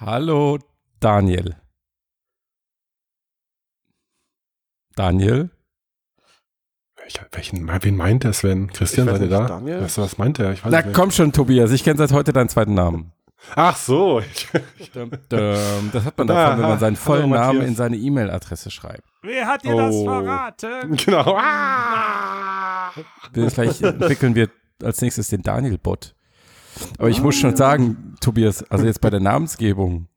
Hallo, Daniel. Daniel? Welchen, wen meint er, Sven? Christian, seid ihr da? Daniel? Weißt du, was meint er? Ich weiß Na komm schon, Tobias. Ich kenne seit heute deinen zweiten Namen. Ach so. Dum. Das hat man davon, wenn man seinen vollen Hallo, Namen in seine E-Mail-Adresse schreibt. Wer hat dir Oh. das verraten? genau. Ah! Vielleicht entwickeln wir als nächstes den Daniel-Bot. Aber ich muss schon sagen, Tobias, also jetzt bei der Namensgebung,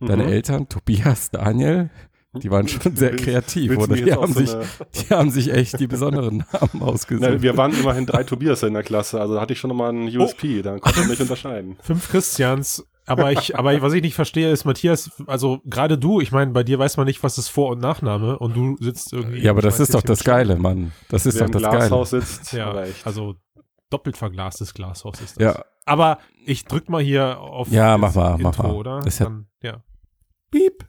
deine Mhm. Eltern, Tobias, Daniel, die waren schon sehr Willst- kreativ, willst du oder? Die haben, so sich, eine- die haben sich echt die besonderen Namen ausgesucht. Na, wir waren immerhin drei Tobias in der Klasse, also da hatte ich schon nochmal einen USP, dann konnte ich mich unterscheiden. Fünf Christians. Aber ich, aber was ich nicht verstehe, ist, Matthias, also gerade du, ich meine, bei dir weiß man nicht, was ist Vor- und Nachname und du sitzt irgendwie. ja, aber das ist doch das Geile, Mann. Das ist Wer doch im das Geile. Glashaus sitzt, Ja, reicht. also doppelt verglastes Glashaus ist das. Ja, Aber ich drück mal hier auf Ja, mach mal, mach Intro, mal. oder? Das hat- Dann, ja. Piep.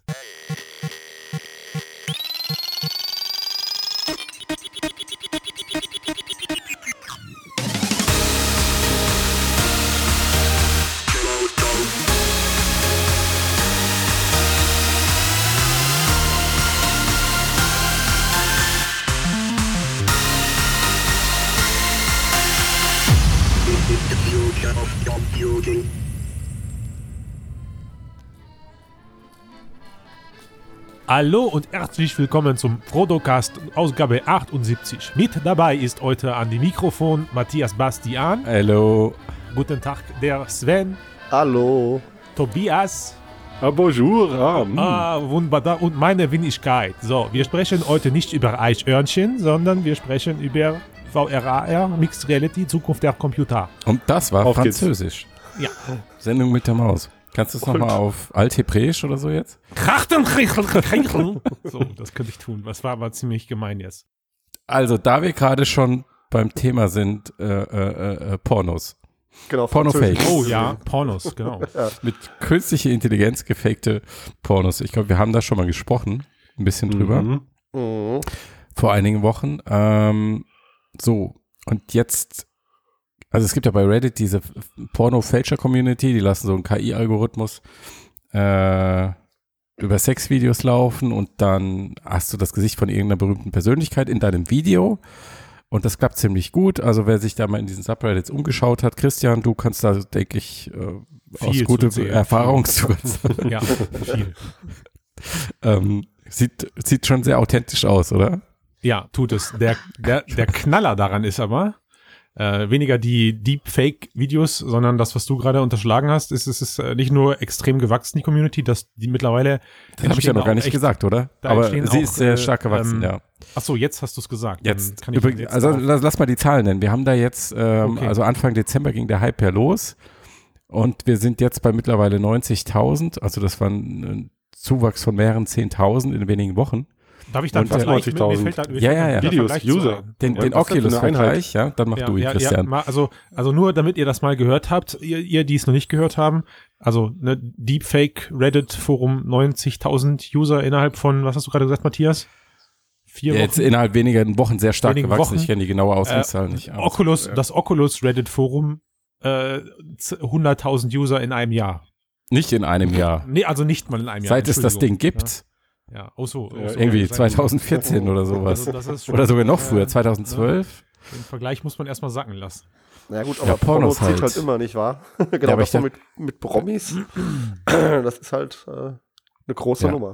Hallo und herzlich willkommen zum Frodocast Ausgabe 78. Mit dabei ist heute an die Mikrofon Matthias Bastian. Hallo. Guten Tag, der Sven, Hallo. Tobias, Ah, bonjour. Ah, mm. Ah, wunderbar. Und meine Wenigkeit. So, wir sprechen heute nicht über Eichhörnchen, sondern wir sprechen über VRAR, Mixed Reality, Zukunft der Computer. Und das war Auf geht's. Französisch. Ja. Sendung mit der Maus. Kannst du es nochmal auf Althebräisch oder so jetzt? Krachten, So, das könnte ich tun. Das war aber ziemlich gemein jetzt. Also, da wir gerade schon beim Thema sind, äh, äh, äh, Pornos. Genau, Pornofake. Französisch. Oh ja, Pornos, genau. Mit künstlicher Intelligenz gefakte Pornos. Ich glaube, wir haben da schon mal gesprochen. Ein bisschen drüber. Mhm. Mhm. Vor einigen Wochen. Ähm, so, und jetzt, also es gibt ja bei Reddit diese Porno-Fälscher-Community, die lassen so einen KI-Algorithmus äh, über Sexvideos laufen und dann hast du das Gesicht von irgendeiner berühmten Persönlichkeit in deinem Video. Und das klappt ziemlich gut. Also wer sich da mal in diesen Subreddits umgeschaut hat, Christian, du kannst da, denke ich, äh, aus guter. Erfahrung zu Ja, viel. ähm, sieht, sieht schon sehr authentisch aus, oder? Ja, tut es. Der, der, der Knaller daran ist aber, äh, weniger die Deepfake-Videos, sondern das, was du gerade unterschlagen hast, ist, es ist äh, nicht nur extrem gewachsen, die Community, dass die mittlerweile. Das habe ich ja noch gar nicht gesagt, oder? Aber sie auch, ist sehr äh, stark gewachsen, ähm, ja. Ach so, jetzt hast du es gesagt. Jetzt, kann ich übrigens, jetzt also lass, lass mal die Zahlen nennen. Wir haben da jetzt, ähm, Okay. also Anfang Dezember ging der Hype ja los und wir sind jetzt bei mittlerweile 90.000. Also das war ein, ein Zuwachs von mehreren 10.000 in wenigen Wochen. Darf ich dann und, äh? Mir- mir 90.000. fällt da- Ja, ja, ja. Videos, Vergleich User. Den, den Oculus-Vergleich, ja, dann mach Ja, du ihn, ja, Christian. Ja, also, also nur damit ihr das mal gehört habt, ihr, ihr die es noch nicht gehört haben, also ne, Deepfake Reddit Forum 90.000 User innerhalb von, was hast du gerade gesagt, Matthias? Vier Ja, jetzt Wochen. innerhalb weniger Wochen sehr stark gewachsen. Wochen. Ich kenne die genaue Ausgangszahl nicht. aber- Oculus, das Oculus Reddit Forum, äh, z- 100.000 User in einem Jahr. Nicht in einem Jahr. Nee, also nicht mal in einem Jahr. Seit es das Ding gibt, Ja, ja. Oh so, oh Ja, so. irgendwie Seit- 2014 oder sowas. Also das ist schon, Oder sogar noch früher, 2012. Den Vergleich muss man erstmal sacken lassen. Na gut, Ja, aber Porno Pornos zieht halt. halt immer, nicht wahr? genau, aber aber ich das mit, mit Promis, das ist halt äh, eine große Ja. Nummer.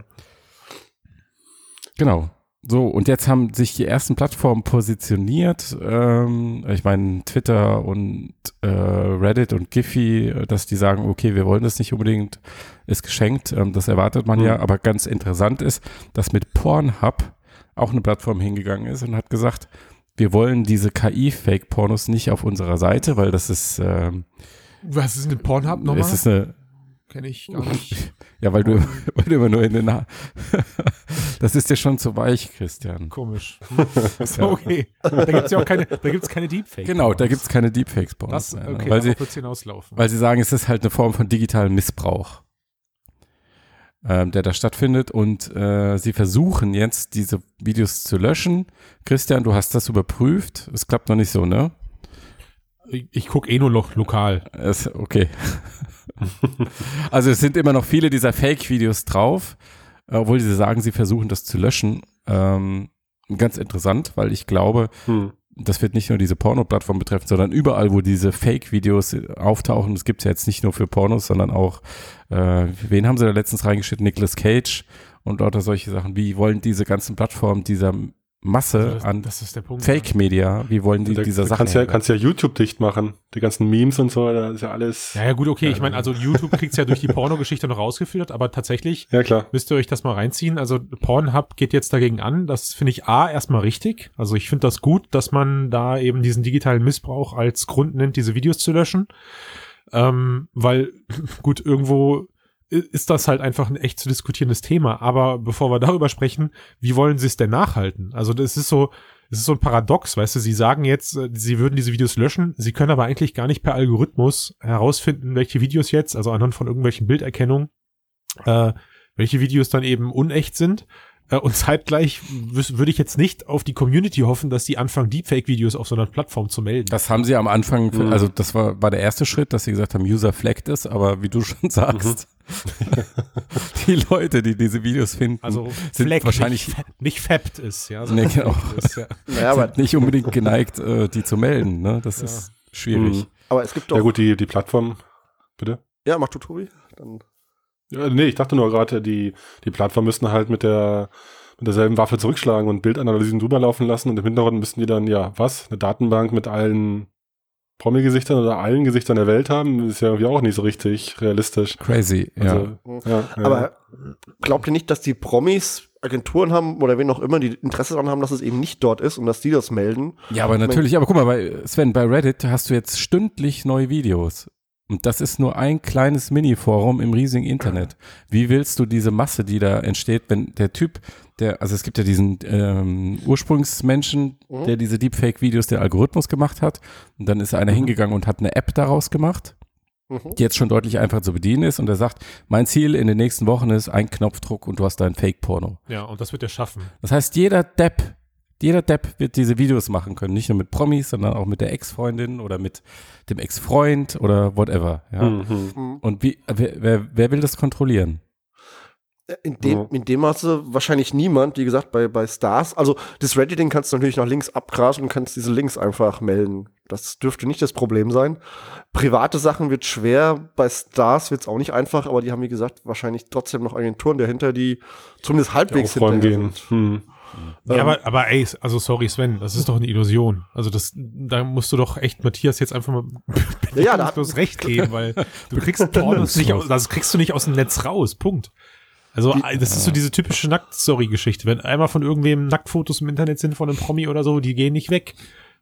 Genau. So, und jetzt haben sich die ersten Plattformen positioniert. Ähm, ich meine, Twitter und äh, Reddit und Giphy, äh, dass die sagen, okay, wir wollen das nicht unbedingt, ist geschenkt. Ähm, das erwartet man Mhm. ja. Aber ganz interessant ist, dass mit Pornhub auch eine Plattform hingegangen ist und hat gesagt, wir wollen diese KI-Fake-Pornos nicht auf unserer Seite, weil das ist, ähm, Was ist ein Pornhub es ist eine, Kenne ich gar nicht. ja, weil du, weil du immer nur in den, das ist dir schon zu weich, Christian. Komisch. so, okay. Da gibt's ja auch keine, da gibt's keine Deepfake. Genau, da gibt's keine Deepfakes-Pornos. Das, mehr, okay, ne? weil, sie, hinauslaufen. weil sie sagen, es ist halt eine Form von digitalem Missbrauch, ähm, der da stattfindet. Und äh, sie versuchen jetzt, diese Videos zu löschen. Christian, du hast das überprüft. Es klappt noch nicht so, ne? Ich, ich gucke eh nur noch lokal. Es, okay. also es sind immer noch viele dieser Fake-Videos drauf, obwohl sie sagen, sie versuchen das zu löschen. Ähm, ganz interessant, weil ich glaube, Hm. das wird nicht nur diese Porno-Plattform betreffen, sondern überall, wo diese Fake-Videos auftauchen. Das gibt es ja jetzt nicht nur für Pornos, sondern auch, äh, wen haben sie da letztens reingeschnitten? Nicolas Cage und lauter solche Sachen. Wie wollen diese ganzen Plattformen dieser Masse Also das, an das ist der Punkt. Fake-Media, wie wollen die Da, dieser da Sachen? kannst ja, kannst ja YouTube dicht machen. Die ganzen Memes und so, da ist ja alles. Ja, ja, gut, okay. Ich meine, also YouTube kriegt's ja durch die Pornogeschichte noch rausgefiltert, aber tatsächlich Ja, klar. müsst ihr euch das mal reinziehen. Also Pornhub geht jetzt dagegen an. Das finde ich A erstmal richtig. Also ich finde das gut, dass man da eben diesen digitalen Missbrauch als Grund nimmt, diese Videos zu löschen. Ähm, weil, gut, irgendwo ist das halt einfach ein echt zu diskutierendes Thema. Aber bevor wir darüber sprechen, wie wollen sie es denn nachhalten? Also das ist so, es ist so ein Paradox, weißt du, sie sagen jetzt, äh, sie würden diese Videos löschen, sie können aber eigentlich gar nicht per Algorithmus herausfinden, welche Videos jetzt, also anhand von irgendwelchen Bilderkennungen, äh, welche Videos dann eben unecht sind. Äh, und zeitgleich würde ich jetzt nicht auf die Community hoffen, dass die anfangen, Deepfake-Videos auf so einer Plattform zu melden. Das haben sie am Anfang, Mhm. also das war, war der erste Schritt, dass sie gesagt haben, User flagged es, aber wie du schon sagst, die Leute, die diese Videos finden, also sind Fleck, wahrscheinlich nicht, fa- nicht fapped ist, ja. Nee, genau. flagged Ist, ja. Naja, aber, sind nicht unbedingt geneigt, äh, die zu melden. Ne? Das Ja. ist schwierig. Mhm. aber es gibt doch. Ja gut, die, die Plattform, bitte? Ja, mach du, Tobi. Dann, Ja, nee, ich dachte nur gerade, die, die Plattform müssten halt mit der mit derselben Waffe zurückschlagen und Bildanalysen drüber laufen lassen und im Hintergrund müssten die dann, ja, was? Eine Datenbank mit allen Promi-Gesichtern oder allen Gesichtern der Welt haben? Ist ja irgendwie auch nicht so richtig realistisch. Crazy, ja. Also, ja, ja. Aber glaubt ihr nicht, dass die Promis Agenturen haben oder wen auch immer, die Interesse daran haben, dass es eben nicht dort ist und dass die das melden? Ja, aber natürlich, aber guck mal, bei Sven, bei Reddit hast du jetzt stündlich neue Videos. Und das ist nur ein kleines Mini-Forum im riesigen Internet. Wie willst du diese Masse, die da entsteht, wenn der Typ, der, also es gibt ja diesen ähm, Ursprungsmenschen, Mhm. der diese Deepfake-Videos, der Algorithmus gemacht hat. Und dann ist einer hingegangen und hat eine App daraus gemacht, Mhm. die jetzt schon deutlich einfacher zu bedienen ist. Und er sagt, mein Ziel in den nächsten Wochen ist ein Knopfdruck und du hast dein Fake-Porno. ja, und das wird er schaffen. Das heißt, jeder Depp, jeder Depp wird diese Videos machen können. Nicht nur mit Promis, sondern auch mit der Ex-Freundin oder mit dem Ex-Freund oder whatever. Ja. Mhm. Und wie, wer, wer, wer will das kontrollieren? In dem, Ja. in dem Maße wahrscheinlich niemand, wie gesagt, bei, bei Stars. Also das Reddit-Ding kannst du natürlich nach links abgrasen und kannst diese Links einfach melden. Das dürfte nicht das Problem sein. Private Sachen wird schwer, bei Stars wird es auch nicht einfach, aber die haben, wie gesagt, wahrscheinlich trotzdem noch Agenturen dahinter, die zumindest halbwegs Aufräumen hinterher gehen. sind. Hm. Ja, Ähm, aber, aber ey, also sorry Sven, das ist doch eine Illusion. Also das, da musst du doch echt Matthias jetzt einfach mal Ja, ja, bloß recht geben, weil du kriegst Pornos nicht aus, das kriegst du nicht aus dem Netz raus, Punkt. Also das ist so diese typische Nackt-Story-Geschichte. Wenn einmal von irgendwem Nacktfotos im Internet sind von einem Promi oder so, die gehen nicht weg.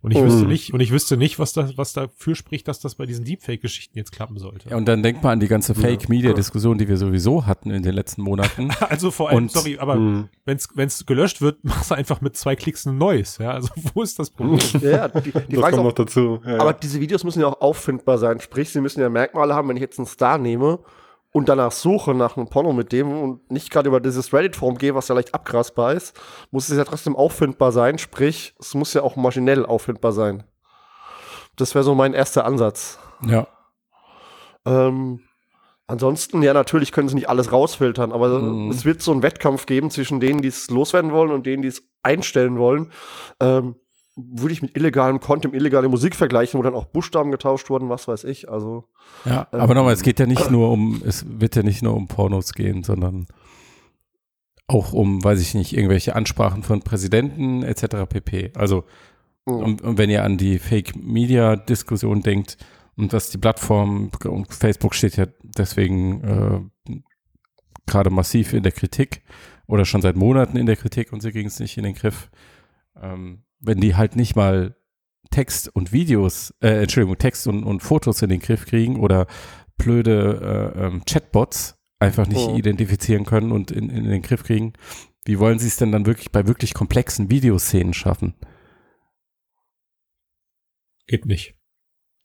Und ich Mhm. wüsste nicht, und ich wüsste nicht, was da, was dafür spricht, dass das bei diesen Deepfake-Geschichten jetzt klappen sollte. Ja, und dann denk mal an die ganze Fake-Media-Diskussion, die wir sowieso hatten in den letzten Monaten. Also vor allem, Und- sorry, aber Hm. wenn's wenn's gelöscht wird, machst du einfach mit zwei Klicks ein neues. Ja, also wo ist das Problem? Ja, die, die Das kommt auch, noch dazu. Ja, Aber ja. diese Videos müssen ja auch auffindbar sein. Sprich, sie müssen ja Merkmale haben, wenn ich jetzt einen Star nehme und danach suche nach einem Porno mit dem und nicht gerade über dieses Reddit-Forum gehe, was ja leicht abgrasbar ist, muss es ja trotzdem auffindbar sein. Sprich, es muss ja auch maschinell auffindbar sein. Das wäre so mein erster Ansatz. ja. Ähm, ansonsten, ja, natürlich können sie nicht alles rausfiltern, aber Mhm. es wird so einen Wettkampf geben zwischen denen, die es loswerden wollen und denen, die es einstellen wollen. Ähm, würde ich mit illegalem Content, illegale Musik vergleichen, wo dann auch Buchstaben getauscht wurden, was weiß ich. Also, Ja, Ähm, aber nochmal, es geht ja nicht nur um, es wird ja nicht nur um Pornos gehen, sondern auch um, weiß ich nicht, irgendwelche Ansprachen von Präsidenten etc. pp. Also, mh. und, und wenn ihr an die Fake-Media-Diskussion denkt und dass die Plattform und Facebook steht ja deswegen äh, gerade massiv in der Kritik oder schon seit Monaten in der Kritik und sie kriegen es nicht in den Griff. Ähm, wenn die halt nicht mal Text und Videos, äh, Entschuldigung, Text und, und Fotos in den Griff kriegen oder blöde äh, ähm, Chatbots einfach nicht Oh. identifizieren können und in, in den Griff kriegen, wie wollen sie es denn dann wirklich bei wirklich komplexen Videoszenen schaffen? Geht nicht.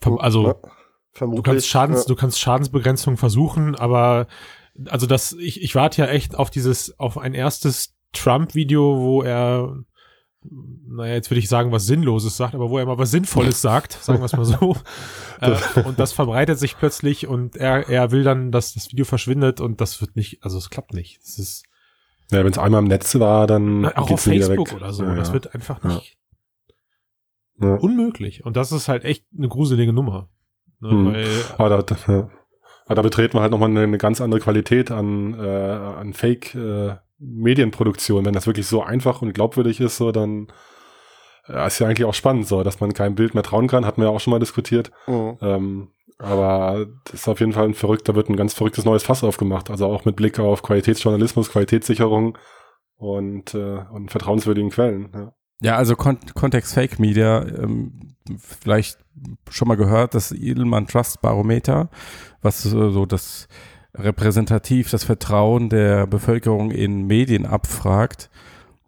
Verm- Also Ja, du kannst Schadens, ja. du kannst Schadensbegrenzung versuchen, aber also das, ich, ich warte ja echt auf dieses, auf ein erstes Trump-Video, wo er, naja, jetzt würde ich sagen, was Sinnloses sagt, aber wo er mal was Sinnvolles sagt, sagen wir es mal so. äh, und das verbreitet sich plötzlich und er, er will dann, dass das Video verschwindet und das wird nicht, also es klappt nicht. Es ist Ja, wenn es einmal im Netz war, dann auch auf Facebook weg. oder so. Ja, Das wird einfach nicht Ja. unmöglich. Und das ist halt echt eine gruselige Nummer. Ne, Hm. Weil, Aber da, ja. Aber da betreten wir halt nochmal eine, eine ganz andere Qualität an, äh, an Fake-Medienproduktion. Wenn das wirklich so einfach und glaubwürdig ist, so dann äh, ist ja eigentlich auch spannend, so, dass man keinem Bild mehr trauen kann, hatten wir ja auch schon mal diskutiert. Mhm. Ähm, aber das ist auf jeden Fall ein verrückt, da wird ein ganz verrücktes neues Fass aufgemacht. Also auch mit Blick auf Qualitätsjournalismus, Qualitätssicherung und, äh, und vertrauenswürdigen Quellen. Ja. Ja, also Kon Kontext Fake Media, ähm, vielleicht schon mal gehört, das Edelman Trust Barometer, was so, so das repräsentativ das Vertrauen der Bevölkerung in Medien abfragt.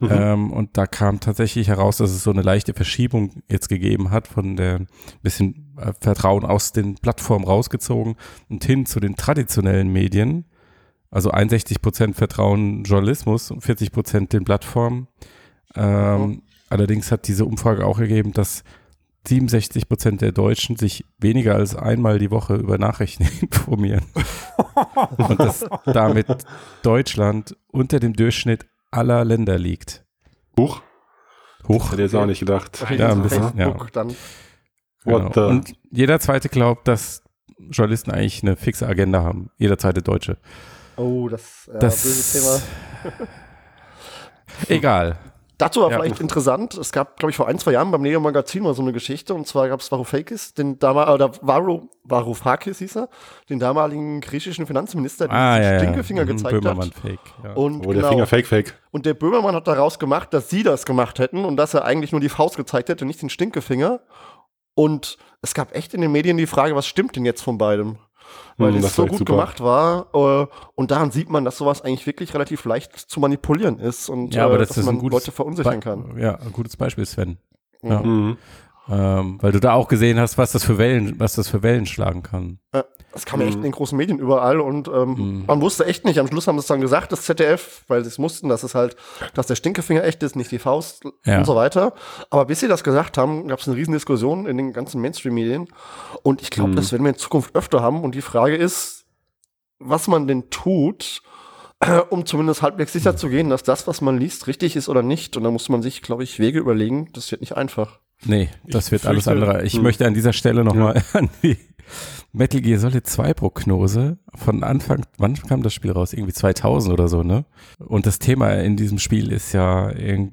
Mhm. Ähm, und da kam tatsächlich heraus, dass es so eine leichte Verschiebung jetzt gegeben hat von der bisschen äh, Vertrauen aus den Plattformen rausgezogen und hin zu den traditionellen Medien. Also 61 Prozent Vertrauen Journalismus und 40 Prozent den Plattformen. Ähm, Allerdings hat diese Umfrage auch ergeben, dass 67 Prozent der Deutschen sich weniger als einmal die Woche über Nachrichten informieren. Und dass damit Deutschland unter dem Durchschnitt aller Länder liegt. Huch, Hoch. hätte ich jetzt auch nicht gedacht. Ja, ein bisschen, Facebook dann. What Genau. the- Und jeder zweite glaubt, dass Journalisten eigentlich eine fixe Agenda haben. Jeder zweite Deutsche. Oh, das, äh, Das- böse Thema. Egal. Dazu war Ja. vielleicht interessant, es gab, glaube ich, vor ein, zwei Jahren beim Neo Magazin mal so eine Geschichte, und zwar gab es Varoufakis, den damaligen, oder Varu, Varoufakis hieß er, den damaligen griechischen Finanzminister, der Ah, ja, ja. Stinkefinger Mhm, gezeigt Böhmermann hat. Fake. Ja. Und, Oh, der genau, Finger fake, fake. und der Böhmermann hat daraus gemacht, dass sie das gemacht hätten und dass er eigentlich nur die Faust gezeigt hätte, nicht den Stinkefinger. Und es gab echt in den Medien die Frage, was stimmt denn jetzt von beidem? Weil Hm, es das so gut super. gemacht war. Äh, und daran sieht man, dass sowas eigentlich wirklich relativ leicht zu manipulieren ist und Ja, aber äh, das dass ist man Leute verunsichern Be- kann. Ja, ein gutes Beispiel, Sven. Ja. Mhm. Ähm, weil du da auch gesehen hast, was das für Wellen, was das für Wellen schlagen kann. Das kam ja echt Mhm. in den großen Medien überall und ähm, Mhm. man wusste echt nicht. Am Schluss haben sie es dann gesagt, das ZDF, weil sie es mussten, dass es halt, dass der Stinkefinger echt ist, nicht die Faust Ja. und so weiter. Aber bis sie das gesagt haben, gab es eine riesen Diskussion in den ganzen Mainstream-Medien. Und ich glaube, Mhm. das werden wir in Zukunft öfter haben. Und die Frage ist, was man denn tut, äh, um zumindest halbwegs sicher zu gehen, dass das, was man liest, richtig ist oder nicht. Und da muss man sich, glaube ich, Wege überlegen. Das wird nicht einfach. Nee, das wird alles andere. Ich Hm. möchte an dieser Stelle nochmal an die Metal Gear Solid 2 Prognose von Anfang, wann kam das Spiel raus? Irgendwie 2000 oder so, ne? Und das Thema in diesem Spiel ist ja, äh,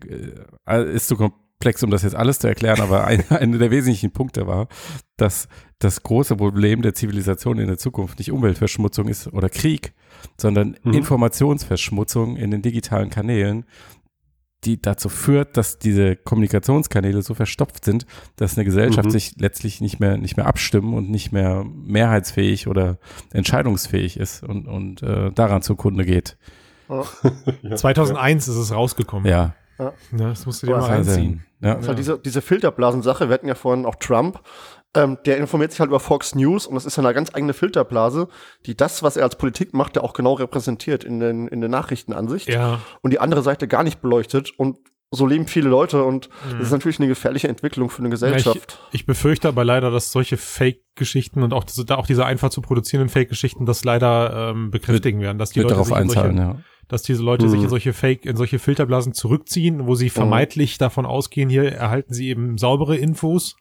ist so komplex, um das jetzt alles zu erklären, aber ein, einer der wesentlichen Punkte war, dass das große Problem der Zivilisation in der Zukunft nicht Umweltverschmutzung ist oder Krieg, sondern Mhm. Informationsverschmutzung in den digitalen Kanälen, die dazu führt, dass diese Kommunikationskanäle so verstopft sind, dass eine Gesellschaft Mhm. sich letztlich nicht mehr nicht mehr abstimmen und nicht mehr mehrheitsfähig oder entscheidungsfähig ist und und äh, daran zugrunde geht. Ja. 2001 ist es rausgekommen. Ja, Ja, das musst du dir mal reinziehen. Ja. Das ist halt diese, diese Filterblasen-Sache. Wir hatten ja vorhin auch Trump. Ähm, der informiert sich halt über Fox News und das ist ja eine ganz eigene Filterblase, die das, was er als Politik macht, ja auch genau repräsentiert in den, in der Nachrichtenansicht Ja, und die andere Seite gar nicht beleuchtet und so leben viele Leute und Mhm. das ist natürlich eine gefährliche Entwicklung für eine Gesellschaft. ich befürchte aber leider, dass solche Fake-Geschichten und auch, diese- da auch diese einfach zu produzierenden Fake-Geschichten das leider ähm, bekräftigen werden, dass die Leute darauf sich in solche, einzahlen, ja. dass diese Leute sich Mhm. in solche Fake, in solche Filterblasen zurückziehen, wo sie vermeintlich davon ausgehen, hier erhalten sie eben saubere Infos.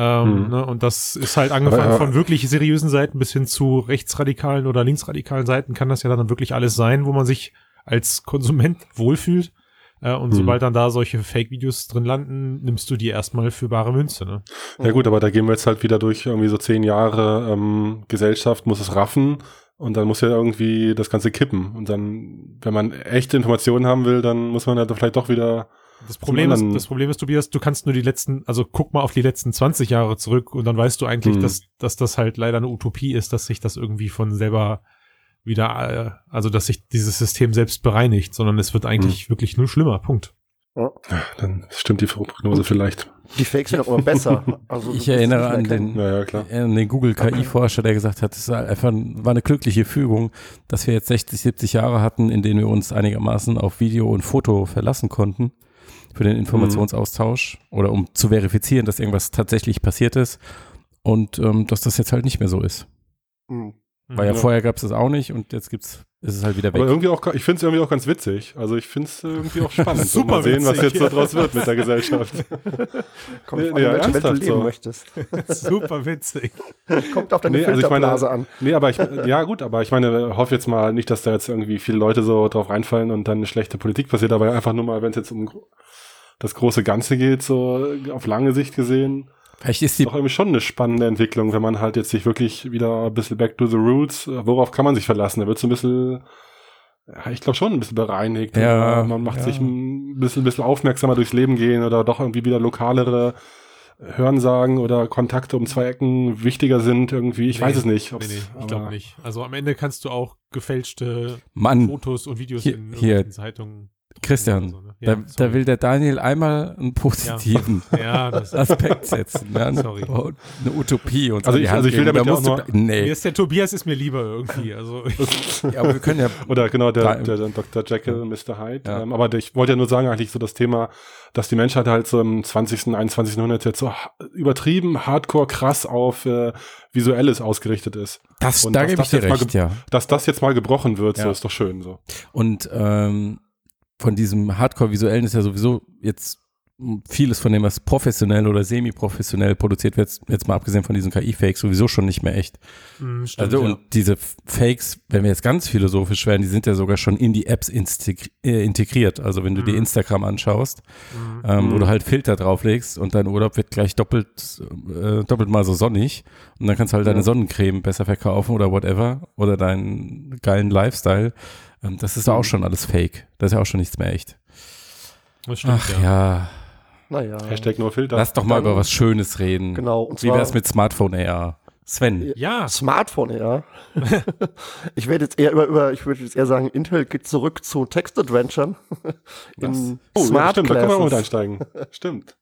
Ähm, Mhm. ne, und das ist halt angefangen ja. von wirklich seriösen Seiten bis hin zu rechtsradikalen oder linksradikalen Seiten kann das ja dann wirklich alles sein, wo man sich als Konsument wohlfühlt. Äh, und Mhm. sobald dann da solche Fake-Videos drin landen, nimmst du die erstmal für bare Münze. Ne? Ja gut, aber da gehen wir jetzt halt wieder durch irgendwie so zehn Jahre ähm, Gesellschaft, muss es raffen und dann muss ja irgendwie das Ganze kippen. Und dann, wenn man echte Informationen haben will, dann muss man ja vielleicht doch wieder Das Problem, ist, das Problem ist, Tobias, du kannst nur die letzten, also guck mal auf die letzten 20 Jahre zurück und dann weißt du eigentlich, Mhm. dass, dass das halt leider eine Utopie ist, dass sich das irgendwie von selber wieder, äh, also dass sich dieses System selbst bereinigt, sondern es wird eigentlich wirklich nur schlimmer. Punkt. Dann stimmt die Prognose vielleicht. Die Fakes werden auch immer besser. Also, Ich erinnere an den, Ja, ja, klar. an den Google KI-Forscher, der gesagt hat, es war einfach war eine glückliche Fügung, dass wir jetzt 60, 70 Jahre hatten, in denen wir uns einigermaßen auf Video und Foto verlassen konnten. Für den Informationsaustausch oder um zu verifizieren, dass irgendwas tatsächlich passiert ist und ähm, dass das jetzt halt nicht mehr so ist. Mhm. Weil ja, Ja. vorher gab es das auch nicht und jetzt gibt's, ist es halt wieder weg. Aber irgendwie auch, ich finde es irgendwie auch ganz witzig. Also ich finde es irgendwie auch spannend. so Super mal sehen, was witzig, jetzt so draus wird mit der Gesellschaft. Kommt Nee, auf ja, welche Welt du leben so. möchtest. Super witzig. Kommt auf deine Nee, also ich meine- Filterblase an. Nee, aber ich, ja gut, aber ich meine, hoffe jetzt mal nicht, dass da jetzt irgendwie viele Leute so drauf reinfallen und dann eine schlechte Politik passiert, aber einfach nur mal, wenn es jetzt um das große Ganze geht, so auf lange Sicht gesehen, Vielleicht ist die, doch irgendwie schon eine spannende Entwicklung, wenn man halt jetzt sich wirklich wieder ein bisschen back to the roots, äh, worauf kann man sich verlassen? Da wird so ein bisschen, ja, ich glaube schon ein bisschen bereinigt. Ja, man macht ja. sich ein bisschen, ein bisschen aufmerksamer durchs Leben gehen oder doch irgendwie wieder lokalere Hörensagen oder Kontakte um zwei Ecken wichtiger sind irgendwie. Ich Nee, weiß es nicht. Nee, nee, ich glaube nicht. Also am Ende kannst du auch gefälschte Mann, Fotos und Videos hier- in hier, irgendwelchen Zeitungen. Christian, so, ne? Da, Ja, da will der Daniel einmal einen positiven Ja, das Aspekt setzen. Ne? Sorry. Eine Utopie und Also an die ich- also ich will damit Da ja auch mir Nee, ist der Tobias ist mir lieber irgendwie. Also ja, aber wir können ja Oder genau, der, der, der Dr. Jekyll, Mr. Hyde. Ja. Ähm, aber ich wollte ja nur sagen, eigentlich so das Thema, dass die Menschheit halt so im 20., 21. Jahrhundert jetzt so übertrieben, hardcore, krass auf äh, Visuelles ausgerichtet ist. Das, Und da dass gebe ich das dir jetzt mal recht, ja. Dass das jetzt mal gebrochen wird, so Ja. ist doch schön so. Und ähm, von diesem Hardcore-Visuellen ist ja sowieso jetzt vieles von dem, was professionell oder semi-professionell produziert wird, jetzt mal abgesehen von diesen KI-Fakes, sowieso schon nicht mehr echt. mm, stimmt, Also ja. und diese Fakes, wenn wir jetzt ganz philosophisch werden, die sind ja sogar schon in die Apps äh, integriert. Also wenn du dir Mhm. Instagram anschaust, Mhm. ähm, wo du halt Filter drauflegst und dein Urlaub wird gleich doppelt, äh, doppelt mal so sonnig und dann kannst du halt deine Ja. Sonnencreme besser verkaufen oder whatever oder deinen geilen Lifestyle. Ähm, das ist ja auch schon alles Fake. Das ist ja auch schon nichts mehr echt. Das stimmt, Ach ja, Naja. Hashtag nur Filter. lass doch mal Dann- über was Schönes reden. Genau. Und Wie zwar wär's mit Smartphone AR? Sven. Ja, Smartphone, ja. ich werde jetzt eher über, über, ich würde jetzt eher sagen, Intel geht zurück zu Text-Adventuren. in Oh, ja, Smart stimmt, da können wir auch mit Classes. einsteigen. stimmt.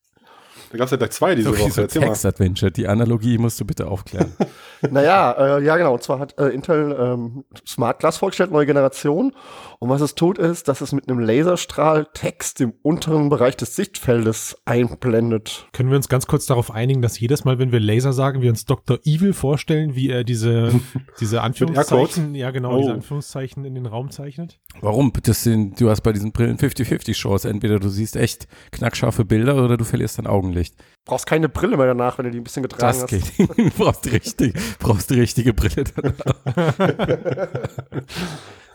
Da gab es ja gleich zwei diese So, Woche. so. Text-Adventure. Die Analogie musst du bitte aufklären. Naja, äh, ja genau. Und zwar hat äh, Intel ähm, Smart Glass vorgestellt, neue Generation. Und was es tut, ist, dass es mit einem Laserstrahl Text im unteren Bereich des Sichtfeldes einblendet. können wir uns ganz kurz darauf einigen, dass jedes Mal, wenn wir Laser sagen, wir uns Dr. Evil vorstellen, wie er diese, diese Anführungszeichen, ja genau, diese Oh. Anführungszeichen in den Raum zeichnet? Warum? Das sind, du hast bei diesen Brillen 50-50-Shows. Entweder du siehst echt knackscharfe Bilder oder du verlierst dein Augenlicht. Brauchst keine Brille mehr danach, wenn du die ein bisschen getragen Das hast. geht. Du brauchst die richtige, brauchst die richtige Brille danach.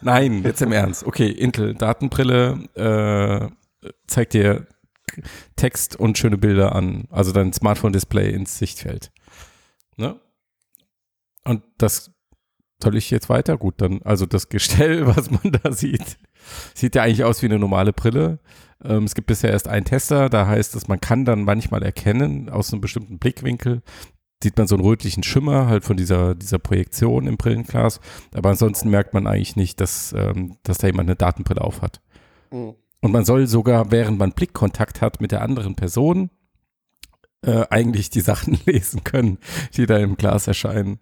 Nein, jetzt im Ernst. Okay, Intel, Datenbrille äh, zeigt dir Text und schöne Bilder an. Also dein Smartphone-Display ins Sichtfeld. Ne? Und das soll ich jetzt weiter? Gut, dann, also das Gestell, was man da sieht, sieht ja eigentlich aus wie eine normale Brille. Ähm, es gibt bisher erst einen Tester, da heißt es, man kann dann manchmal erkennen, aus einem bestimmten Blickwinkel, sieht man so einen rötlichen Schimmer halt von dieser, dieser Projektion im Brillenglas. Aber ansonsten merkt man eigentlich nicht, dass, ähm, dass da jemand eine Datenbrille auf hat. Mhm. Und man soll sogar, während man Blickkontakt hat mit der anderen Person, äh, eigentlich die Sachen lesen können, die da im Glas erscheinen.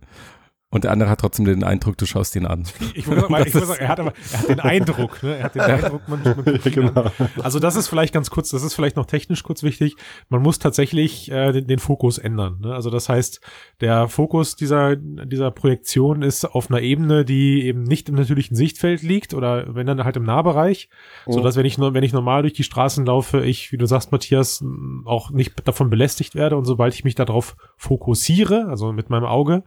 Und der andere hat trotzdem den Eindruck, du schaust ihn an. Ich muss sagen, ich muss sagen er, hat aber, er hat den Eindruck, ne? Er hat den Eindruck, man, man genau. Also das ist vielleicht ganz kurz, das ist vielleicht noch technisch kurz wichtig. Man muss tatsächlich äh, den, den Fokus ändern. Ne? Also das heißt, der Fokus dieser, dieser Projektion ist auf einer Ebene, die eben nicht im natürlichen Sichtfeld liegt oder wenn dann halt im Nahbereich, so dass wenn ich nur, wenn ich normal durch die Straßen laufe, ich, wie du sagst, Matthias, auch nicht davon belästigt werde und sobald ich mich darauf fokussiere, also mit meinem Auge,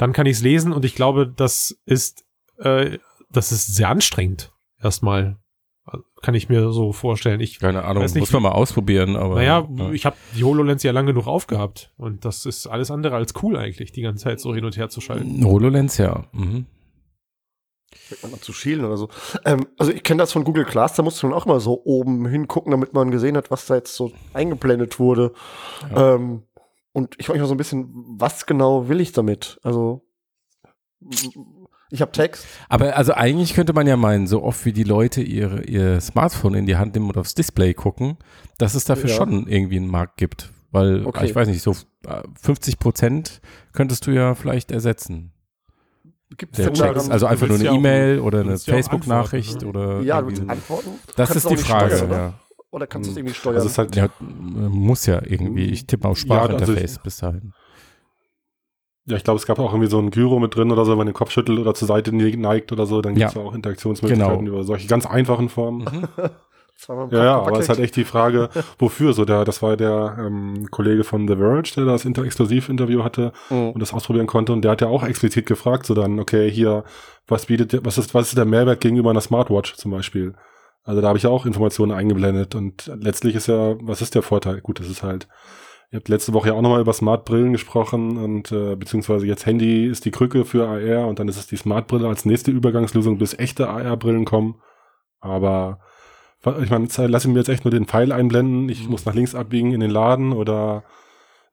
dann kann ich es lesen und ich glaube, das ist, äh, das ist sehr anstrengend. Erstmal kann ich mir so vorstellen. Ich Keine Ahnung, nicht, muss man mal ausprobieren, aber. naja, ja. ich habe die HoloLens ja lange genug aufgehabt und das ist alles andere als cool eigentlich, die ganze Zeit so hin und her zu schalten. HoloLens, ja. Mhm. Zu schielen oder so. Ähm, also ich kenne das von Google Glass, da musste man auch mal so oben hingucken, damit man gesehen hat, was da jetzt so eingeblendet wurde. Ja. Ähm, und ich frage mich mal so ein bisschen, was genau will ich damit? Also ich habe Text. Aber also eigentlich könnte man ja meinen, so oft wie die Leute ihre, ihr Smartphone in die Hand nehmen und aufs Display gucken, dass es dafür Ja. schon irgendwie einen Markt gibt. Weil, Okay. ich weiß nicht, so äh, 50 Prozent könntest du ja vielleicht ersetzen. Gibt Der dann- Also einfach nur eine ja E-Mail oder eine ja Facebook-Nachricht antworten, oder. ja, du willst antworten. Das ist die Frage, steuern, ne? ja. Oder kannst du es irgendwie steuern? Also es halt, Ja, muss ja irgendwie. Ich tippe auf Ja, also Sprachinterface ich- bis dahin. ja, ich glaube, es gab auch irgendwie so ein Gyro mit drin oder so, wenn man den Kopf schüttelt oder zur Seite ne- neigt oder so, dann gibt es Ja. ja auch Interaktionsmöglichkeiten Genau. über solche ganz einfachen Formen. Im Ja, ja, aber es ist halt echt die Frage, wofür so der, das war der ähm, Kollege von The Verge, der das Inter-Exklusiv-Interview hatte Mhm. und das ausprobieren konnte und der hat ja auch explizit gefragt, so dann, okay, hier, was bietet, der- was ist, was ist der Mehrwert gegenüber einer Smartwatch zum Beispiel? Also da habe ich ja auch Informationen eingeblendet und letztlich ist ja, was ist der Vorteil? Gut, das ist halt, ihr habt letzte Woche ja auch nochmal über Smartbrillen gesprochen und äh, beziehungsweise jetzt Handy ist die Krücke für AR und dann ist es die Smartbrille als nächste Übergangslösung, bis echte AR-Brillen kommen. Aber ich meine, lass ich mir jetzt echt nur den Pfeil einblenden, ich muss nach links abbiegen in den Laden oder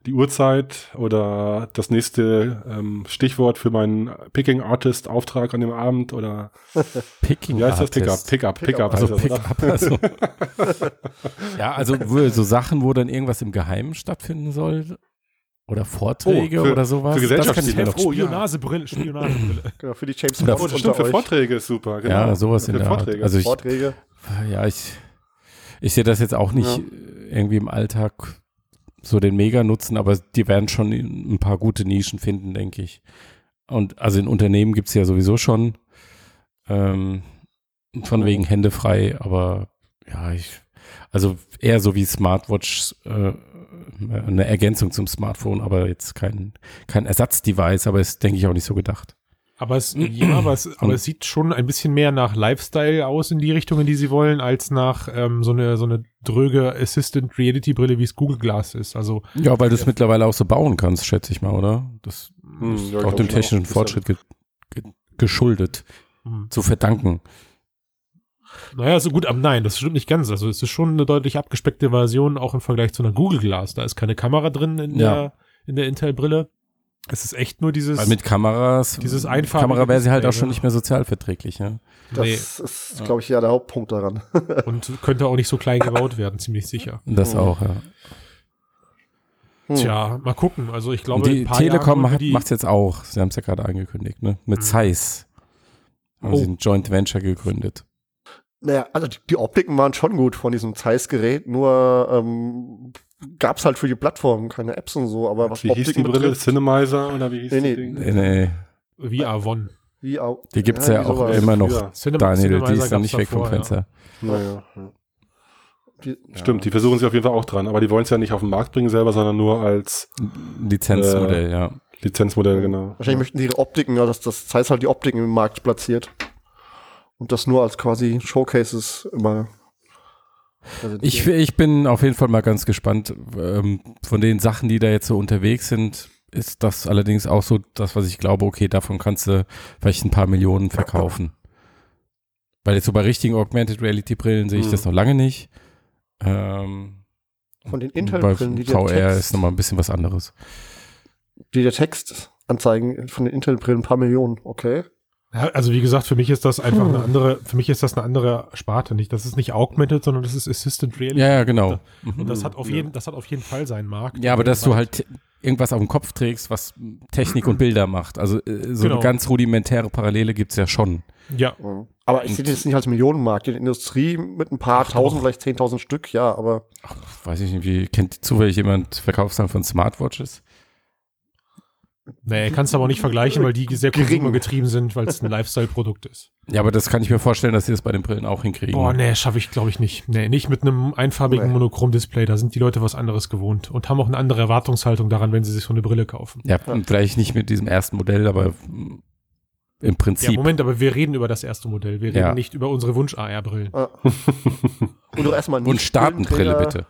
die Uhrzeit oder das nächste ähm, Stichwort für meinen Picking Artist Auftrag an dem Abend oder Picking wie heißt das Pickup? Artist. Pickup, Pickup. Also das, oder? Pickup. Also. ja, also so Sachen, wo dann irgendwas im Geheimen stattfinden soll. Oder Vorträge Oh, für- oder sowas. für das noch Oh, ja. Spionagebrille, Spionagebrille. Genau, für die James Bonds Oh, das stimmt, für euch. Vorträge ist super. Genau. Ja, sowas für in der Art. Vorträge. Also ich, Vorträge. ja, ich, ich sehe das jetzt auch nicht irgendwie im Alltag so den Mega-Nutzen, aber die werden schon ein paar gute Nischen finden, denke ich. Und also in Unternehmen gibt's ja sowieso schon ähm, von wegen Hände frei, aber ja, ich, also eher so wie Smartwatch, äh, eine Ergänzung zum Smartphone, aber jetzt kein, kein Ersatzdevice, aber ist, denke ich, auch nicht so gedacht. Aber es, ja, aber es, aber es sieht schon ein bisschen mehr nach Lifestyle aus in die Richtung, in die sie wollen, als nach ähm, so eine so eine dröge Assistant Reality Brille, wie es Google Glass ist. Also Ja, weil du es mittlerweile auch so bauen kannst, schätze ich mal, oder? Das Hm, ist ja, auch dem technischen auch. Fortschritt ge ge geschuldet, hm. zu verdanken. naja, so gut, aber nein, das stimmt nicht ganz. Also es ist schon eine deutlich abgespeckte Version, auch im Vergleich zu einer Google Glass. Da ist keine Kamera drin in Ja. der in der Intel-Brille. Es ist echt nur dieses. Weil mit Kameras, Dieses einfarbige Kamera wäre sie halt auch schon ne? nicht mehr sozialverträglich, ja. Das nee, ist, glaube ich, ja der Hauptpunkt daran. und könnte auch nicht so klein gebaut werden, ziemlich sicher. Das Oh. auch, ja. Hm. Tja, mal gucken. Also ich glaube, die in ein paar Telekom macht es jetzt auch. Sie haben es ja gerade angekündigt, ne? Mit Mhm. Zeiss. Haben Oh. sie ein Joint Venture gegründet. Naja, also die, die Optiken waren schon gut von diesem Zeiss-Gerät, nur ähm, gab es halt für die Plattform keine Apps und so, aber was Wie hieß die Brille? betrifft, Cinemizer oder wie hieß Nee, nee. die Ding? Nee, nee, VR One. wie die gibt's ja, wie auch sowas. immer noch. Cinema- Daniel, die Cinemizer ist noch gab's nicht weg vom ja. Fenster. Naja, ja. Die, Stimmt, die versuchen sich auf jeden Fall auch dran, aber die wollen es ja nicht auf den Markt bringen selber, sondern nur als Lizenzmodell, ja. Lizenzmodell, genau. wahrscheinlich möchten die ihre Optiken, ja, dass das Zeiss halt die Optiken im Markt platziert. Und das nur als quasi Showcases immer. Ich, ich bin auf jeden Fall mal ganz gespannt. Ähm, von den Sachen, die da jetzt so unterwegs sind, ist das allerdings auch so das, was ich glaube, okay, davon kannst du vielleicht ein paar Millionen verkaufen. Weil jetzt so bei richtigen Augmented Reality Brillen sehe ich Mhm. das noch lange nicht. Ähm, Von den Intel-Brillen, die VR Text, ist nochmal ein bisschen was anderes. die der Text anzeigen, von den Intel-Brillen ein paar Millionen, okay. Ja, also wie gesagt, für mich ist das einfach Hm. eine andere, für mich ist das eine andere Sparte. Nicht, das ist nicht Augmented, sondern das ist Assistant Reality. Ja, ja, genau. Und Mhm. das hat auf Ja. jeden, das hat auf jeden Fall seinen Markt. Ja, aber dass du halt irgendwas auf dem Kopf trägst, was Technik und Bilder macht. Also äh, so Genau. eine ganz rudimentäre Parallele gibt's ja schon. Ja, Mhm. Aber ich sehe das nicht als Millionenmarkt. In der Industrie mit ein paar Ach, tausend, doch. vielleicht zehntausend Stück, ja, aber Weiß ich nicht, wie kennt zufällig jemand Verkaufszahlen von Smartwatches? Nee, kannst du aber auch nicht vergleichen, weil die sehr Gering. konsumergetrieben sind, weil es ein Lifestyle-Produkt ist. Ja, aber das kann ich mir vorstellen, dass sie das bei den Brillen auch hinkriegen. Boah, nee, schaffe ich, glaube ich, nicht. Nee, nicht mit einem einfarbigen Nee. Monochrom-Display. Da sind die Leute was anderes gewohnt und haben auch eine andere Erwartungshaltung daran, wenn sie sich so eine Brille kaufen. Ja, vielleicht nicht mit diesem ersten Modell, aber im Ja, Prinzip. Moment, aber wir reden über das erste Modell. Wir reden Ja. nicht über unsere Wunsch-AR-Brillen. äh, und doch erstmal Und Startenbrille Brillenträger- bitte.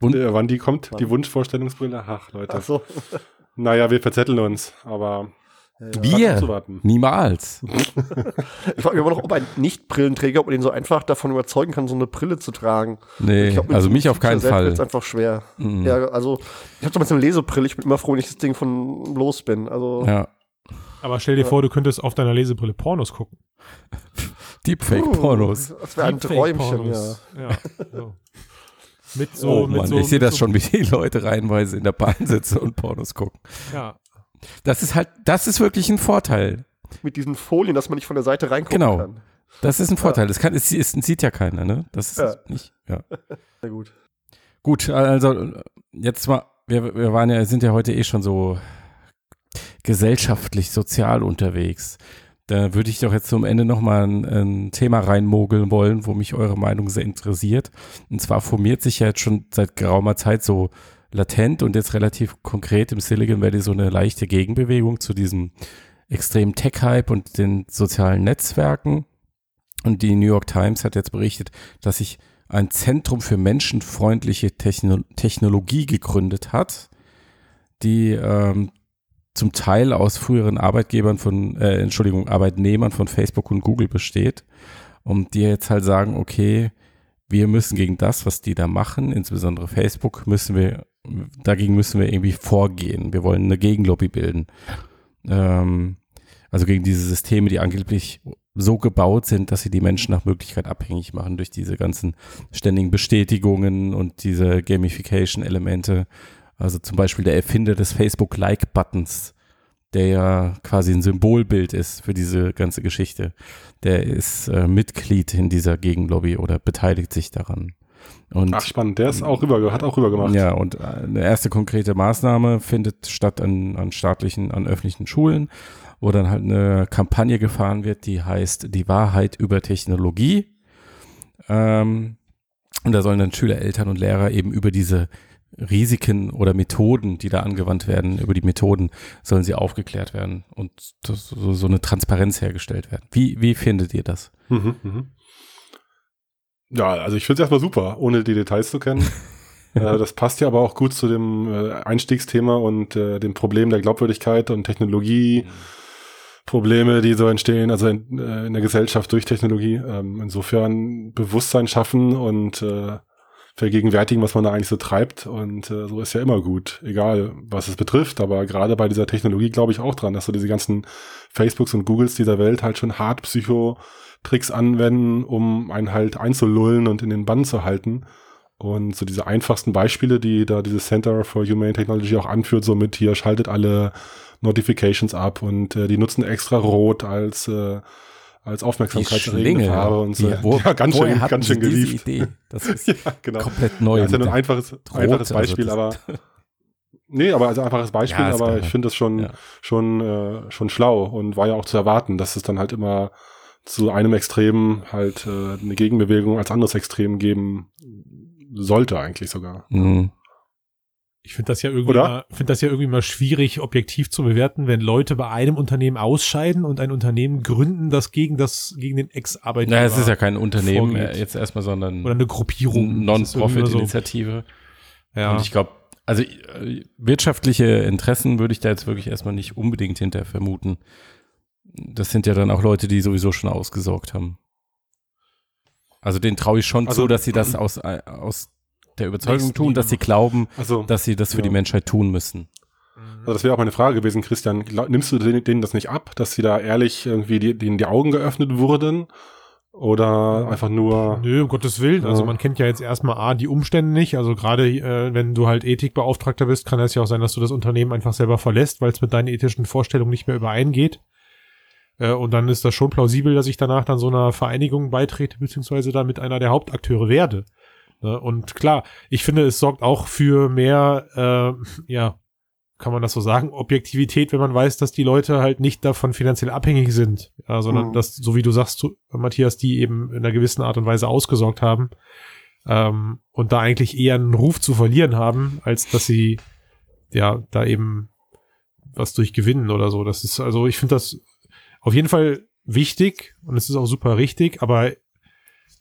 Und- Äh, wann die kommt, Wann? die Wunschvorstellungsbrille? Ach, Leute. Ach so. Naja, wir verzetteln uns, aber Wir? zu warten. Niemals. Ich frage mich immer noch, ob ein Nicht-Brillenträger, ob man den so einfach davon überzeugen kann, so eine Brille zu tragen. Nee, Ich glaub, also mich auf keinen Fall. wird's einfach schwer. Mhm. Ja, also, ich habe zum Beispiel eine Lesebrille, ich bin immer froh, wenn ich das Ding von los bin. Also, Ja. Aber stell dir vor, du könntest auf deiner Lesebrille Pornos gucken. Deepfake-Pornos. Uh, Das wäre ein Träumchen, ja. Deepfake-Pornos. Ja. so. Mit so, Oh mit Mann, so, ich sehe das so, schon, wie die Leute reihenweise in der Bahn sitzen und Pornos gucken. Ja. Das ist halt, das ist wirklich ein Vorteil. Mit diesen Folien, dass man nicht von der Seite reingucken Genau. kann. Das ist ein Vorteil. Das, kann, es, es sieht ja keiner, ne? Das ist Ja. nicht. Ja. Sehr gut. Gut, also jetzt mal, wir, wir waren ja, sind ja heute eh schon so gesellschaftlich, sozial unterwegs. Da würde ich doch jetzt zum Ende nochmal ein, ein Thema reinmogeln wollen, wo mich eure Meinung sehr interessiert. Und zwar formiert sich ja jetzt schon seit geraumer Zeit so latent und jetzt relativ konkret im Silicon Valley so eine leichte Gegenbewegung zu diesem extremen Tech-Hype und den sozialen Netzwerken. Und die New York Times hat jetzt berichtet, dass sich ein Zentrum für menschenfreundliche Techno Technologie gegründet hat, die ähm, zum Teil aus früheren Arbeitgebern von, äh, Entschuldigung, Arbeitnehmern von Facebook und Google besteht und die jetzt halt sagen, okay, wir müssen gegen das, was die da machen, insbesondere Facebook, müssen wir, dagegen müssen wir irgendwie vorgehen. Wir wollen eine Gegenlobby bilden. Ähm, also gegen diese Systeme, die angeblich so gebaut sind, dass sie die Menschen nach Möglichkeit abhängig machen durch diese ganzen ständigen Bestätigungen und diese Gamification-Elemente. Also zum Beispiel der Erfinder des Facebook-Like-Buttons, der ja quasi ein Symbolbild ist für diese ganze Geschichte, der ist äh, Mitglied in dieser Gegenlobby oder beteiligt sich daran. Und Ach, spannend. Der ist auch rüber, hat auch rüber gemacht. ja, und äh, eine erste konkrete Maßnahme findet statt an, an staatlichen, an öffentlichen Schulen, wo dann halt eine Kampagne gefahren wird, die heißt Die Wahrheit über Technologie. Ähm, und da sollen dann Schüler, Eltern und Lehrer eben über diese Risiken oder Methoden, die da angewandt werden, über die Methoden sollen sie aufgeklärt werden und so, so eine Transparenz hergestellt werden. Wie, wie findet ihr das? Mhm, mhm. Ja, also ich finde es erstmal super, ohne die Details zu kennen. äh, das passt ja aber auch gut zu dem äh, Einstiegsthema und äh, dem Problem der Glaubwürdigkeit und Technologie. Probleme, die so entstehen, also in, äh, in der Gesellschaft durch Technologie. Ähm, insofern Bewusstsein schaffen und äh, vergegenwärtigen, was man da eigentlich so treibt. Und äh, so ist ja immer gut, egal was es betrifft. Aber gerade bei dieser Technologie glaube ich auch dran, dass so diese ganzen Facebooks und Googles dieser Welt halt schon hart Psychotricks anwenden, um einen halt einzulullen und in den Bann zu halten. Und so diese einfachsten Beispiele, die da dieses Center for Humane Technology auch anführt, so mit hier schaltet alle Notifications ab und äh, die nutzen extra Rot als äh, als aufmerksamkeitserregende Schlinge, Farbe und so. Die- wo- ja, ganz schön, ganz schön geliebt. Idee? Das ist Ja, genau. komplett neu. Ja, ist ja nur ein einfaches, einfaches also Beispiel, das- aber nee, aber also einfaches Beispiel, Ja, aber ich finde das schon Ja. schon äh, schon schlau und war ja auch zu erwarten, dass es dann halt immer zu einem Extrem halt äh, eine Gegenbewegung als anderes Extrem geben sollte eigentlich sogar. Mhm. Ich finde das ja irgendwie Oder? mal, finde das ja irgendwie mal schwierig, objektiv zu bewerten, wenn Leute bei einem Unternehmen ausscheiden und ein Unternehmen gründen, das gegen das, gegen den Ex-Arbeitgeber. Naja, es ist ja kein Unternehmen vorgeht. äh, jetzt erstmal, sondern oder eine Gruppierung. Non-Profit-Initiative. So, ja. Und ich glaube, also äh, wirtschaftliche Interessen würde ich da jetzt wirklich erstmal nicht unbedingt hinter vermuten. Das sind ja dann auch Leute, die sowieso schon ausgesorgt haben. Also denen traue ich schon Also- zu, dass sie das aus, äh, aus der Überzeugung tun, dass sie glauben, Also, dass sie das für Ja. die Menschheit tun müssen. also das wäre auch meine Frage gewesen, Christian. Glaub, nimmst du denen, denen das nicht ab, dass sie da ehrlich irgendwie die, denen die Augen geöffnet wurden? Oder einfach nur. Nö, um Gottes Willen. Also Ja. man kennt ja jetzt erstmal A, die Umstände nicht. Also gerade äh, wenn du halt Ethikbeauftragter bist, kann es ja auch sein, dass du das Unternehmen einfach selber verlässt, weil es mit deinen ethischen Vorstellungen nicht mehr übereingeht. Äh, und dann ist das schon plausibel, dass ich danach dann so einer Vereinigung beitrete, beziehungsweise damit einer der Hauptakteure werde. Ne? Und klar, ich finde, es sorgt auch für mehr, äh, ja, kann man das so sagen, Objektivität, wenn man weiß, dass die Leute halt nicht davon finanziell abhängig sind, ja, sondern Mhm. dass, so wie du sagst, Matthias, die eben in einer gewissen Art und Weise ausgesorgt haben ähm, und da eigentlich eher einen Ruf zu verlieren haben, als dass sie ja da eben was durchgewinnen oder so. Das ist also, ich finde das auf jeden Fall wichtig und es ist auch super richtig, aber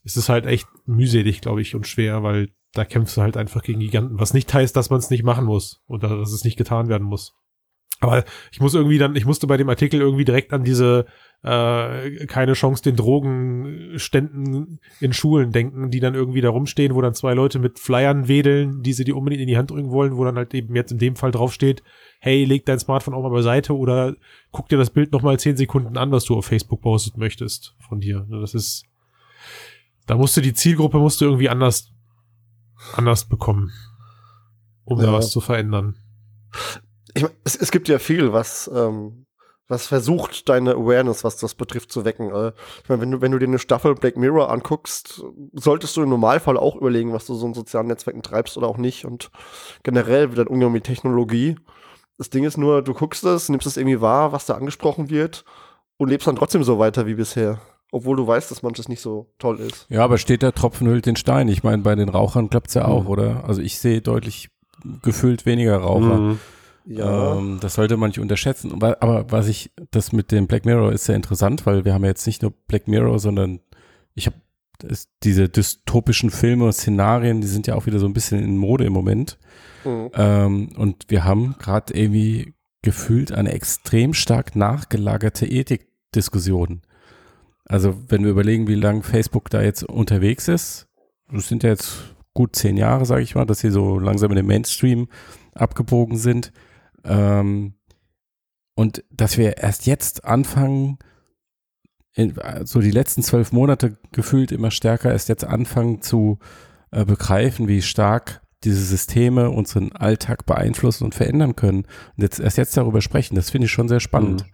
es ist halt echt mühselig, glaube ich, und schwer, weil da kämpfst du halt einfach gegen Giganten, was nicht heißt, dass man es nicht machen muss oder dass es nicht getan werden muss. Aber ich muss irgendwie dann, ich musste bei dem Artikel irgendwie direkt an diese äh, keine Chance den Drogenständen in Schulen denken, die dann irgendwie da rumstehen, wo dann zwei Leute mit Flyern wedeln, die sie dir unbedingt in die Hand drücken wollen, wo dann halt eben jetzt in dem Fall draufsteht, hey, leg dein Smartphone auch mal beiseite oder guck dir das Bild noch mal zehn Sekunden an, was du auf Facebook posten möchtest von dir. Das ist, da musste die Zielgruppe musste irgendwie anders, anders bekommen, um da Ja. was zu verändern. ich mein, es, es gibt ja viel, was, ähm, das versucht, deine Awareness, was das betrifft, zu wecken. Äh, ich meine, wenn du, wenn du dir eine Staffel Black Mirror anguckst, solltest du im Normalfall auch überlegen, was du so in sozialen Netzwerken treibst oder auch nicht. Und generell wird dann Umgang mit Technologie. Das Ding ist nur, du guckst es, nimmst es irgendwie wahr, was da angesprochen wird und lebst dann trotzdem so weiter wie bisher. Obwohl du weißt, dass manches nicht so toll ist. Ja, aber steht der Tropfen hüllt den Stein. Ich meine, bei den Rauchern klappt's ja auch, mhm. oder? Also ich sehe deutlich gefüllt weniger Raucher. Mhm. Ja. Ähm, das sollte man nicht unterschätzen. Aber was ich, das mit dem Black Mirror ist sehr interessant, weil wir haben ja jetzt nicht nur Black Mirror, sondern ich habe diese dystopischen Filme, Szenarien, die sind ja auch wieder so ein bisschen in Mode im Moment. Mhm. Ähm, und wir haben gerade irgendwie gefühlt eine extrem stark nachgelagerte Ethikdiskussion. Also wenn wir überlegen, wie lange Facebook da jetzt unterwegs ist, das sind ja jetzt gut zehn Jahre, sage ich mal, dass sie so langsam in den Mainstream abgebogen sind. Ähm, und dass wir erst jetzt anfangen, in, so die letzten zwölf Monate gefühlt immer stärker erst jetzt anfangen zu äh, begreifen, wie stark diese Systeme unseren Alltag beeinflussen und verändern können. Und jetzt erst jetzt darüber sprechen, das finde ich schon sehr spannend.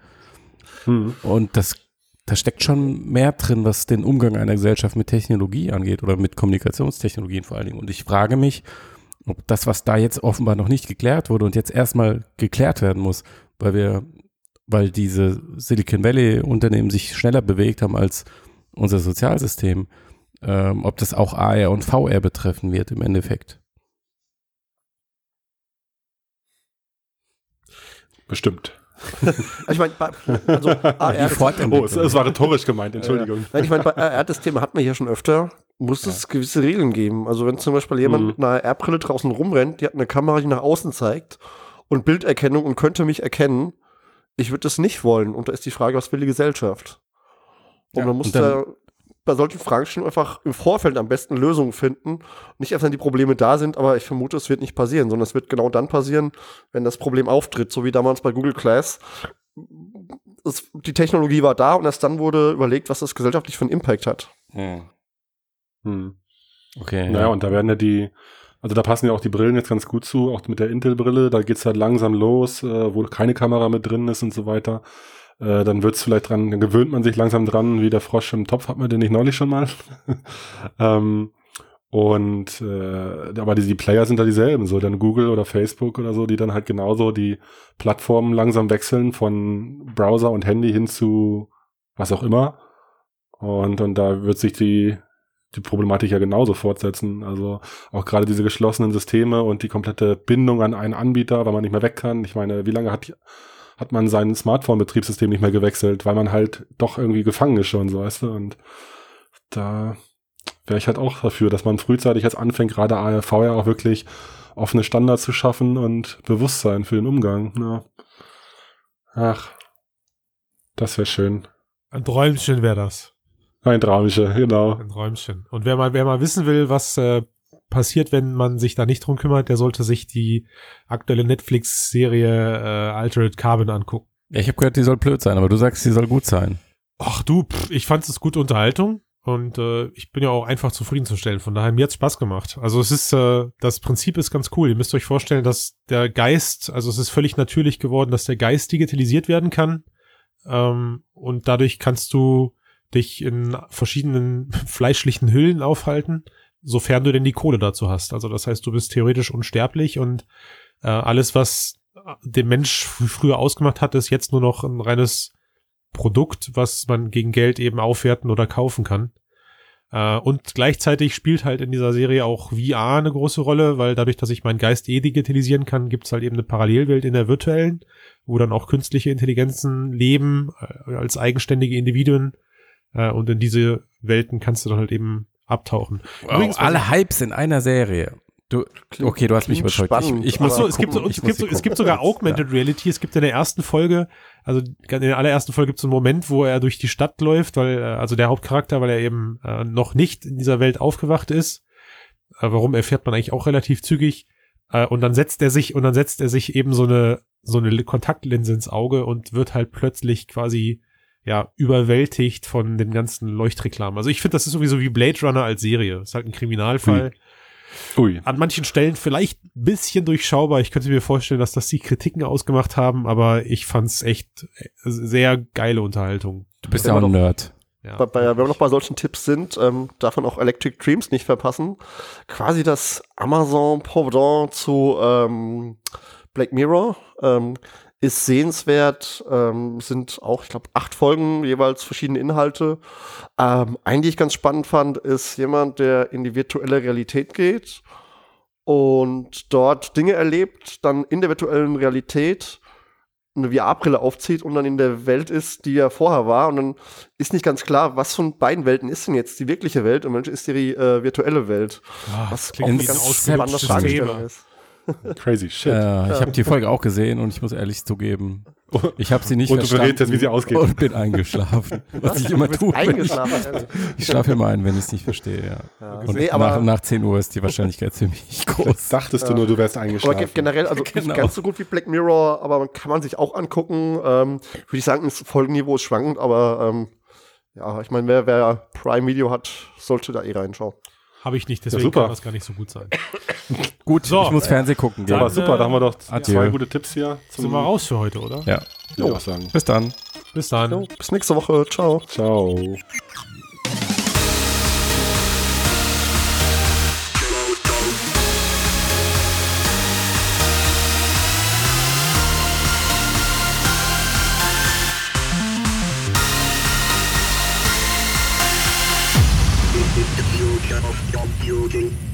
Mhm. Und das, da steckt schon mehr drin, was den Umgang einer Gesellschaft mit Technologie angeht oder mit Kommunikationstechnologien vor allen Dingen. Und ich frage mich, ob das, was da jetzt offenbar noch nicht geklärt wurde und jetzt erstmal geklärt werden muss, weil wir, weil diese Silicon Valley Unternehmen sich schneller bewegt haben als unser Sozialsystem, ähm, ob das auch AR und VR betreffen wird im Endeffekt. Bestimmt. ich meine, also AR, oh, es, es, war rhetorisch gemeint, Entschuldigung. Ja, ich meine, bei AR, das Thema hatten wir hier schon öfter muss ja. es gewisse Regeln geben. Also wenn zum Beispiel jemand mhm. mit einer AR-Brille draußen rumrennt, die hat eine Kamera, die nach außen zeigt und Bilderkennung und könnte mich erkennen, ich würde das nicht wollen. Und da ist die Frage, was will die Gesellschaft? Und ja, man muss da bei solchen Fragen schon einfach im Vorfeld am besten Lösungen finden. Nicht erst, wenn die Probleme da sind, aber ich vermute, es wird nicht passieren, sondern es wird genau dann passieren, wenn das Problem auftritt, so wie damals bei Google Class. Es, die Technologie war da und erst dann wurde überlegt, was das gesellschaftlich für einen Impact hat. Hm. Hm. Okay. Naja, ja. und da werden ja die, also da passen ja auch die Brillen jetzt ganz gut zu, auch mit der Intel-Brille, da geht's halt langsam los, äh, wo keine Kamera mit drin ist und so weiter. Äh, dann wird's vielleicht dran, dann gewöhnt man sich langsam dran, wie der Frosch im Topf, hat man den nicht neulich schon mal. ähm, und äh, aber die, die Player sind da dieselben, so dann Google oder Facebook oder so, die dann halt genauso die Plattformen langsam wechseln von Browser und Handy hin zu was auch immer. Und, und da wird sich die, die Problematik ja genauso fortsetzen. Also auch gerade diese geschlossenen Systeme und die komplette Bindung an einen Anbieter, weil man nicht mehr weg kann. Ich meine, wie lange hat, hat man sein Smartphone-Betriebssystem nicht mehr gewechselt, weil man halt doch irgendwie gefangen ist schon, so weißt du. Und da wäre ich halt auch dafür, dass man frühzeitig jetzt anfängt, gerade ARV ja auch wirklich offene Standards zu schaffen und Bewusstsein für den Umgang. Ja. Ach, das wäre schön. Ein Träumchen wäre das. Ein Träumchen, genau. Ein Träumchen. Und wer mal, wer mal wissen will, was äh, passiert, wenn man sich da nicht drum kümmert, der sollte sich die aktuelle Netflix-Serie äh, Altered Carbon angucken. Ja, ich habe gehört, die soll blöd sein, aber du sagst, sie soll gut sein. Ach du, pff, ich fand es gute Unterhaltung und äh, ich bin ja auch einfach zufriedenzustellen. Von daher, mir hat's Spaß gemacht. Also es ist, äh, das Prinzip ist ganz cool. Ihr müsst euch vorstellen, dass der Geist, also es ist völlig natürlich geworden, dass der Geist digitalisiert werden kann. Ähm, und dadurch kannst du dich in verschiedenen fleischlichen Hüllen aufhalten, sofern du denn die Kohle dazu hast. Also das heißt, du bist theoretisch unsterblich und äh, alles, was den Mensch früher ausgemacht hat, ist jetzt nur noch ein reines Produkt, was man gegen Geld eben aufwerten oder kaufen kann. Äh, und gleichzeitig spielt halt in dieser Serie auch VR eine große Rolle, weil dadurch, dass ich meinen Geist eh digitalisieren kann, gibt's halt eben eine Parallelwelt in der virtuellen, wo dann auch künstliche Intelligenzen leben äh, als eigenständige Individuen äh, und in diese Welten kannst du dann halt eben abtauchen. Wow, Übrigens, alle Hypes in einer Serie. Du, okay, du hast mich überzeugt. Spannend, ich, ich muss so, es gibt, so, es, gibt es gibt sogar Augmented ja. Reality. Es gibt in der ersten Folge, also in der allerersten Folge gibt es einen Moment, wo er durch die Stadt läuft, weil, äh, also der Hauptcharakter, weil er eben äh, noch nicht in dieser Welt aufgewacht ist. Äh, warum erfährt man eigentlich auch relativ zügig. Äh, und dann setzt er sich, und dann setzt er sich eben so eine, so eine Kontaktlinse ins Auge und wird halt plötzlich quasi ja, überwältigt von den ganzen Leuchtreklamen. Also ich finde, das ist sowieso wie Blade Runner als Serie. Das ist halt ein Kriminalfall. Hm. Ui. An manchen Stellen vielleicht ein bisschen durchschaubar. Ich könnte mir vorstellen, dass das die Kritiken ausgemacht haben, aber ich fand's echt sehr geile Unterhaltung. Du bist Ja, auch ein Nerd. Ja. Bei, bei, wenn wir noch bei solchen Tipps sind, ähm, darf man auch Electric Dreams nicht verpassen. Quasi das Amazon Pendant zu ähm, Black Mirror ähm, ist sehenswert. Ähm, sind auch, ich glaube, acht Folgen, jeweils verschiedene Inhalte. Ähm, einen, die ich ganz spannend fand, ist jemand, der in die virtuelle Realität geht und dort Dinge erlebt, dann in der virtuellen Realität eine VR-Brille aufzieht und dann in der Welt ist, die er vorher war. Und dann ist nicht ganz klar, was von beiden Welten ist denn jetzt die wirkliche Welt und welche ist die äh, virtuelle Welt. Ah, Was klingt auch eine ganz spannende Thema. ist. Crazy shit. Äh, ich habe die Folge auch gesehen und ich muss ehrlich zugeben, ich habe sie nicht Und du verstanden berätst jetzt, wie sie ausgeht. und bin eingeschlafen. Was ich immer Du tue. eingeschlafen. ehrlich. Ich schlafe immer ein, wenn ich es nicht verstehe, ja. Ja. Und Nee, nach, aber, nach 10 Uhr ist die Wahrscheinlichkeit ziemlich groß. Dachtest du nur, du wärst aber eingeschlafen. ge- generell, also Genau. nicht ganz so gut wie Black Mirror, aber man kann man sich auch angucken. Ähm, Würde ich sagen, das Folgenniveau ist schwankend, aber ähm, ja, ich meine, wer, wer Prime Video hat, sollte da eh reinschauen. Habe ich nicht, deswegen super. kann das gar nicht so gut sein. Gut, So. ich muss Fernsehen gucken. Aber Ja. Dann, super, da haben wir doch Adieu. zwei gute Tipps hier. Sind wir raus für heute, oder? ja. Ja, auch sagen. Bis dann. Bis dann. Jo, bis nächste Woche. Ciao. Ciao. children